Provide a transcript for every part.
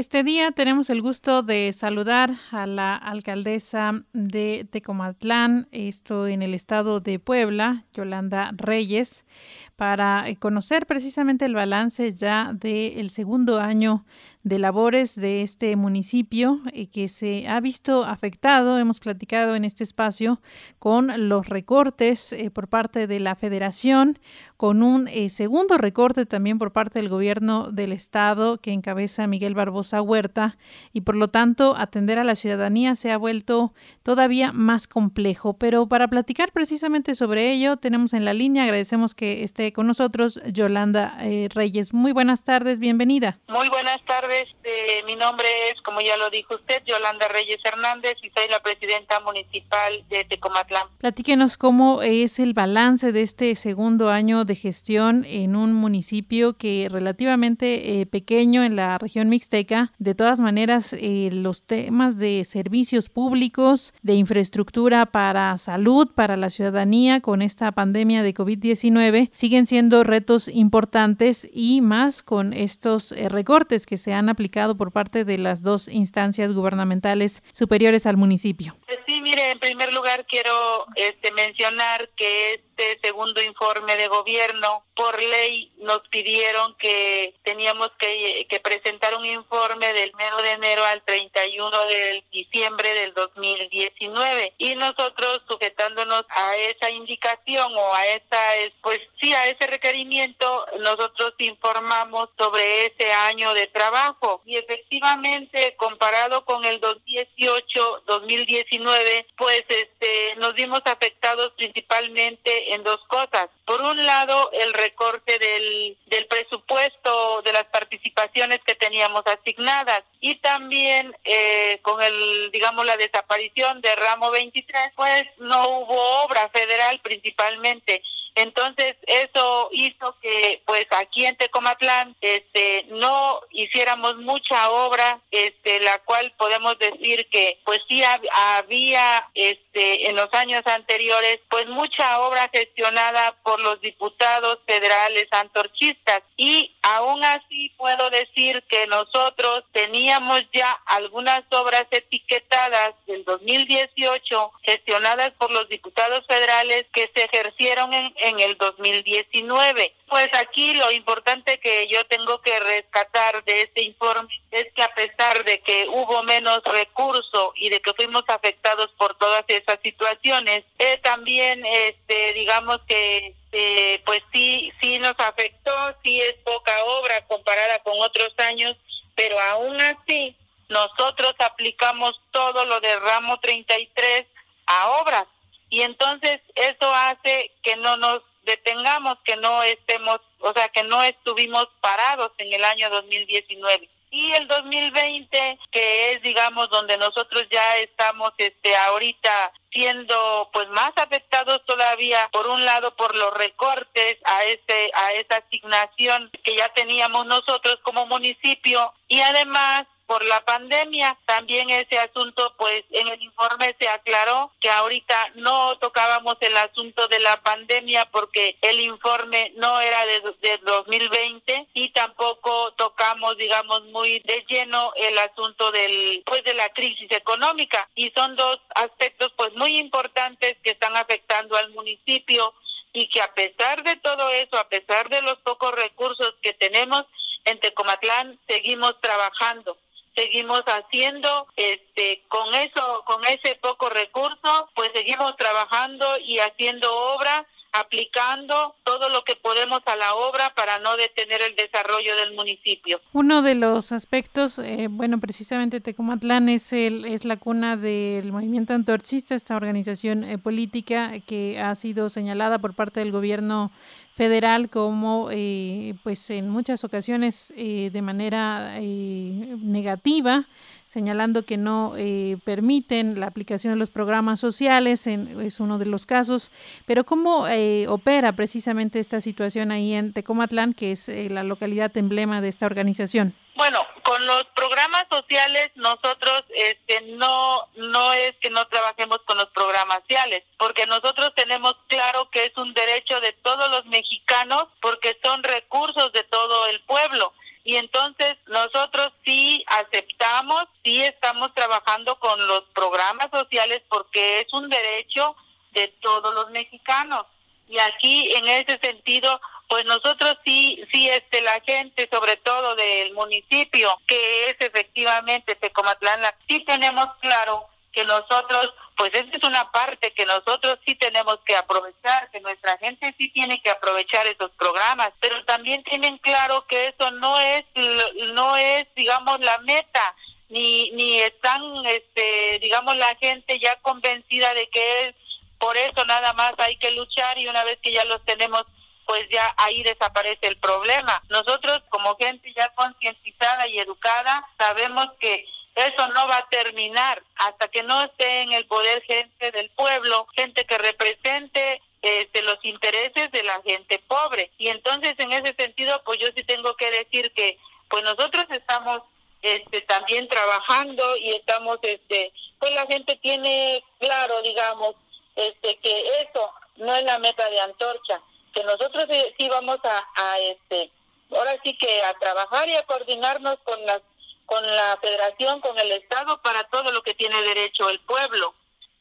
Este día tenemos el gusto de saludar a la alcaldesa de Tecomatlán, esto en el estado de Puebla, Yolanda Reyes, para conocer precisamente el balance ya del segundo año de labores de este municipio eh, que se ha visto afectado, hemos platicado en este espacio, con los recortes eh, por parte de la federación, con un eh, segundo recorte también por parte del gobierno del estado que encabeza Miguel Barbosa Huerta y por lo tanto atender a la ciudadanía se ha vuelto todavía más complejo. Pero para platicar precisamente sobre ello tenemos en la línea, agradecemos que esté con nosotros Yolanda Reyes. Muy buenas tardes, bienvenida. Muy buenas tardes este, mi nombre es, como ya lo dijo usted, Yolanda Reyes Hernández y soy la presidenta municipal de Tecomatlán. Platíquenos cómo es el balance de este segundo año de gestión en un municipio que relativamente eh, pequeño en la región mixteca. De todas maneras, eh, los temas de servicios públicos, de infraestructura para salud, para la ciudadanía con esta pandemia de COVID-19 siguen siendo retos importantes y más con estos eh, recortes que se han han aplicado por parte de las dos instancias gubernamentales superiores al municipio? Pues sí, mire, en primer lugar quiero este, mencionar que este segundo informe de gobierno, por ley nos pidieron que teníamos que, que presentar un informe del mes de enero al 31 de diciembre del 2019 y nosotros sujetándonos a esa indicación o a esa, pues sí, a ese requerimiento, nosotros informamos sobre ese año de trabajo. Y efectivamente comparado con el 2018-2019 pues este nos vimos afectados principalmente en dos cosas. Por un lado el recorte del, del presupuesto de las participaciones que teníamos asignadas y también eh, con el digamos la desaparición de ramo 23 pues no hubo obra federal principalmente entonces eso hizo que pues aquí en Tecomatlán este no hiciéramos mucha obra este la cual podemos decir que pues sí había este en los años anteriores pues mucha obra gestionada por los diputados federales antorchistas. Y aún así puedo decir que nosotros teníamos ya algunas obras etiquetadas del 2018 gestionadas por los diputados federales que se ejercieron en en el 2019. Pues aquí lo importante que yo tengo que rescatar de este informe es que a pesar de que hubo menos recurso y de que fuimos afectados por todas esas situaciones, eh, también este digamos que eh, pues sí sí nos afectó, sí es poca obra comparada con otros años, pero aún así nosotros aplicamos todo lo de ramo 33 a obras y entonces eso hace que no nos detengamos, que no estemos, o sea, que no estuvimos parados en el año 2019 y el 2020 que es digamos donde nosotros ya estamos este ahorita siendo pues más afectados todavía por un lado por los recortes a ese a esa asignación que ya teníamos nosotros como municipio y además por la pandemia. También ese asunto, pues en el informe se aclaró que ahorita no tocábamos el asunto de la pandemia porque el informe no era de, de 2020 y tampoco tocamos, digamos, muy de lleno el asunto del, pues de la crisis económica. Y son dos aspectos, pues muy importantes que están afectando al municipio y que a pesar de todo eso, a pesar de los pocos recursos que tenemos, en Tecomatlán seguimos trabajando seguimos haciendo este con eso con ese poco recurso pues seguimos trabajando y haciendo obra aplicando todo lo que podemos a la obra para no detener el desarrollo del municipio. Uno de los aspectos, eh, bueno, precisamente Tecomatlán es, el, es la cuna del movimiento antorchista, esta organización eh, política que ha sido señalada por parte del gobierno federal como eh, pues en muchas ocasiones eh, de manera eh, negativa señalando que no permiten la aplicación de los programas sociales, es uno de los casos, pero ¿cómo opera precisamente esta situación ahí en Tecomatlán, que es la localidad emblema de esta organización? Bueno, con los programas sociales nosotros este no no es que no trabajemos con los programas sociales, porque nosotros tenemos claro que es un derecho de todos los mexicanos porque son recursos de todo el pueblo y entonces nosotros sí aceptamos, sí estamos trabajando con los programas sociales porque es un derecho de todos los mexicanos. Y aquí en ese sentido pues nosotros sí, sí, este, la gente, sobre todo del municipio, que es efectivamente Tecomatlán, sí tenemos claro que nosotros, pues esta es una parte que nosotros sí tenemos que aprovechar, que nuestra gente sí tiene que aprovechar esos programas, pero también tienen claro que eso no es, no es, digamos, la meta, ni, ni están, este, digamos, la gente ya convencida de que es por eso nada más hay que luchar y una vez que ya los tenemos pues ya ahí desaparece el problema. Nosotros como gente ya concientizada y educada sabemos que eso no va a terminar hasta que no esté en el poder gente del pueblo, gente que represente este, los intereses de la gente pobre. Y entonces en ese sentido, pues yo sí tengo que decir que pues nosotros estamos este, también trabajando y estamos, este, pues la gente tiene claro, digamos, este, que eso no es la meta de antorcha, que nosotros sí vamos a, este ahora sí que a trabajar y a coordinarnos con las con la federación con el estado para todo lo que tiene derecho el pueblo.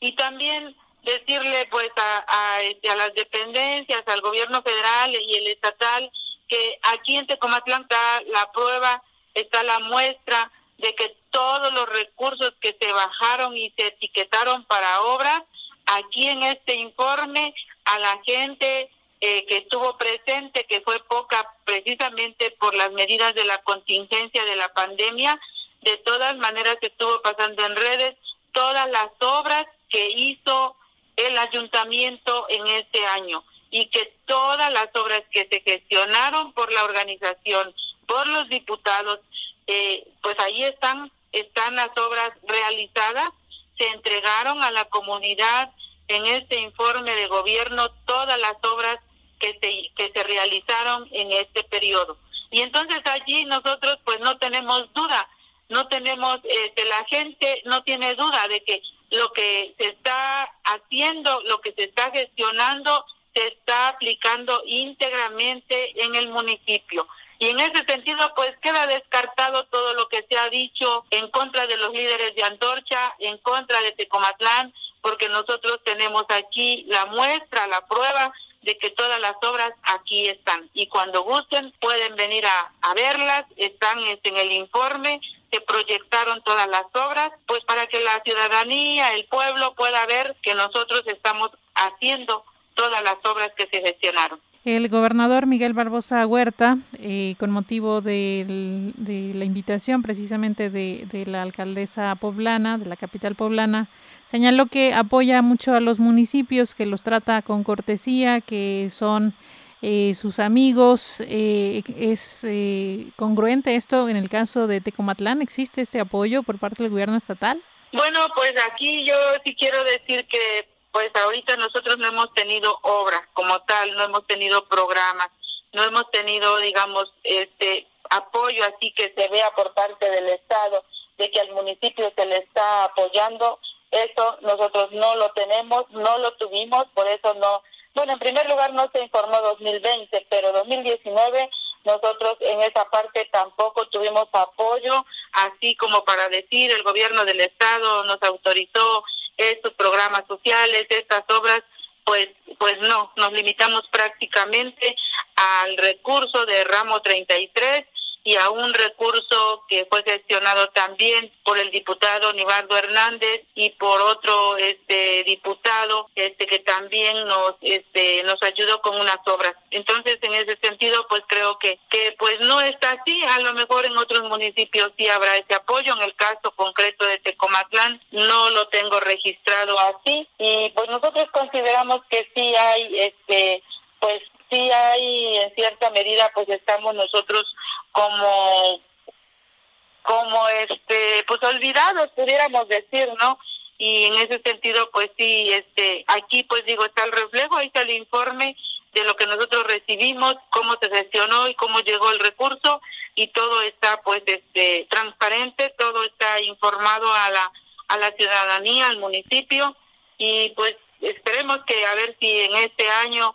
Y también decirle pues a, a, este, a las dependencias al gobierno federal y el estatal que aquí en Tecomatlán está la prueba está la muestra de que todos los recursos que se bajaron y se etiquetaron para obras aquí en este informe a la gente eh, que estuvo presente, que fue poca precisamente por las medidas de la contingencia de la pandemia. De todas maneras estuvo pasando en redes todas las obras que hizo el ayuntamiento en este año y que todas las obras que se gestionaron por la organización, por los diputados, eh, pues ahí están, están las obras realizadas, se entregaron a la comunidad en este informe de gobierno todas las obras que se, que se realizaron en este periodo. Y entonces allí nosotros pues no tenemos duda, no tenemos, este, la gente no tiene duda de que lo que se está haciendo, lo que se está gestionando, se está aplicando íntegramente en el municipio. Y en ese sentido, pues queda descartado todo lo que se ha dicho en contra de los líderes de Antorcha, en contra de Tecomatlán, porque nosotros tenemos aquí la muestra, la prueba de que todas las obras aquí están. Y cuando gusten pueden venir a, verlas, están este, en el informe, se proyectaron todas las obras, pues para que la ciudadanía, el pueblo pueda ver que nosotros estamos haciendo todas las obras que se gestionaron. El gobernador Miguel Barbosa Huerta, eh, con motivo de, la invitación precisamente de, de, la alcaldesa poblana, de la capital poblana, señaló que apoya mucho a los municipios, que los trata con cortesía, que son eh, sus amigos. Eh, ¿Es congruente esto en el caso de Tecomatlán? ¿Existe este apoyo por parte del gobierno estatal? Bueno, pues aquí yo sí quiero decir que pues ahorita nosotros no hemos tenido obra como tal, no hemos tenido programas, no hemos tenido, digamos, este apoyo así que se vea por parte del Estado de que al municipio se le está apoyando. Eso nosotros no lo tenemos, no lo tuvimos, por eso no. Bueno, en primer lugar no se informó 2020, pero 2019 nosotros en esa parte tampoco tuvimos apoyo, así como para decir el gobierno del estado nos autorizó estos programas sociales, estas obras, pues, pues no, nos limitamos prácticamente al recurso de ramo 33 y a un recurso que fue gestionado también por el diputado Nibardo Hernández y por otro este diputado este que también nos este nos ayudó con unas obras. Entonces, en ese sentido, pues creo que que pues no está así, a lo mejor en otros municipios sí habrá ese apoyo, en el caso concreto de Tecomatlán no lo tengo registrado así. Y pues nosotros consideramos que sí hay este pues sí hay en cierta medida pues estamos nosotros como como este pues olvidados pudiéramos decir no y en ese sentido pues sí este aquí pues digo está el reflejo ahí está el informe de lo que nosotros recibimos cómo se gestionó y cómo llegó el recurso y todo está pues este transparente todo está informado a la a la ciudadanía al municipio y pues esperemos que a ver si en este año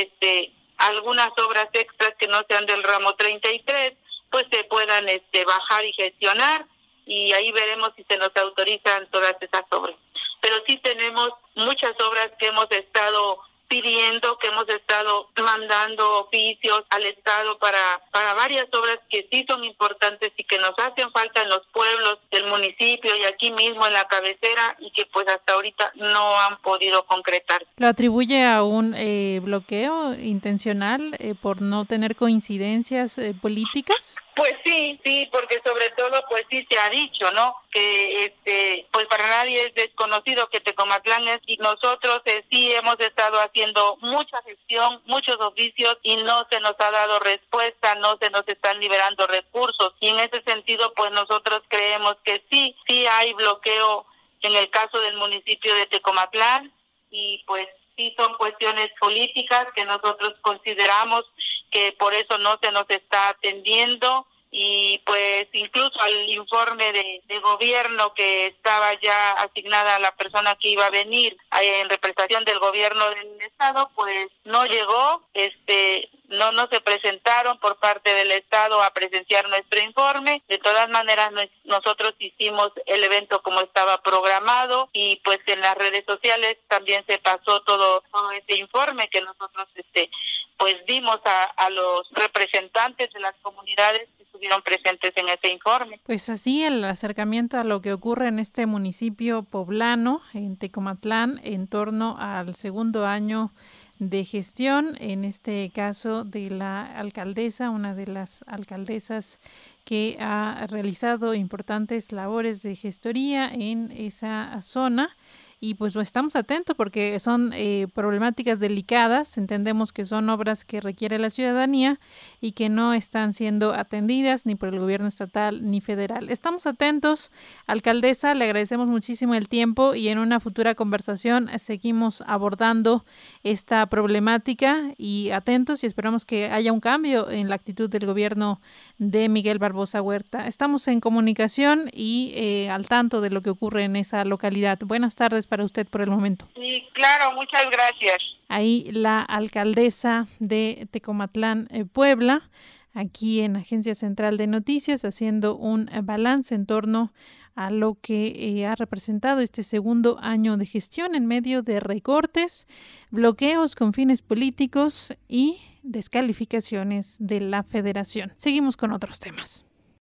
este algunas obras extras que no sean del ramo 33 pues se puedan este, bajar y gestionar y ahí veremos si se nos autorizan todas esas obras. Pero sí tenemos muchas obras que hemos estado pidiendo que hemos estado mandando oficios al Estado para, para varias obras que sí son importantes y que nos hacen falta en los pueblos del municipio y aquí mismo en la cabecera y que pues hasta ahorita no han podido concretar. ¿Lo atribuye a un eh, bloqueo intencional eh, por no tener coincidencias eh, políticas? Pues sí, sí, porque sobre todo pues sí se ha dicho, ¿no? Que este pues para nadie es desconocido que Tecomatlán es y nosotros eh, sí hemos estado haciendo mucha gestión, muchos oficios y no se nos ha dado respuesta, no se nos están liberando recursos. Y en ese sentido pues nosotros creemos que sí, sí hay bloqueo en el caso del municipio de Tecomatlán y pues sí son cuestiones políticas que nosotros consideramos que por eso no se nos está atendiendo y pues incluso al informe de, gobierno que estaba ya asignada a la persona que iba a venir eh, en representación del gobierno del estado pues no llegó este no no se presentaron por parte del estado a presenciar nuestro informe. De todas maneras nosotros hicimos el evento como estaba programado y pues en las redes sociales también se pasó todo, todo ese informe que nosotros este pues dimos a, a los representantes de las comunidades estuvieron presentes en ese informe. Pues así el acercamiento a lo que ocurre en este municipio poblano, en Tecomatlán, en torno al segundo año de gestión, en este caso de la alcaldesa, una de las alcaldesas que ha realizado importantes labores de gestoría en esa zona y pues estamos atentos porque son eh, problemáticas delicadas, entendemos que son obras que requiere la ciudadanía y que no están siendo atendidas ni por el gobierno estatal ni federal. Estamos atentos, alcaldesa, le agradecemos muchísimo el tiempo y en una futura conversación seguimos abordando esta problemática y atentos y esperamos que haya un cambio en la actitud del gobierno de Miguel Barbosa Huerta. Estamos en comunicación y eh, al tanto de lo que ocurre en esa localidad. Buenas tardes para usted por el momento. Sí, claro, muchas gracias. Ahí la alcaldesa de Tecomatlán, eh, Puebla, aquí en Agencia Central de Noticias, haciendo un balance en torno a lo que eh, ha representado este segundo año de gestión en medio de recortes, bloqueos con fines políticos y descalificaciones de la federación. Seguimos con otros temas.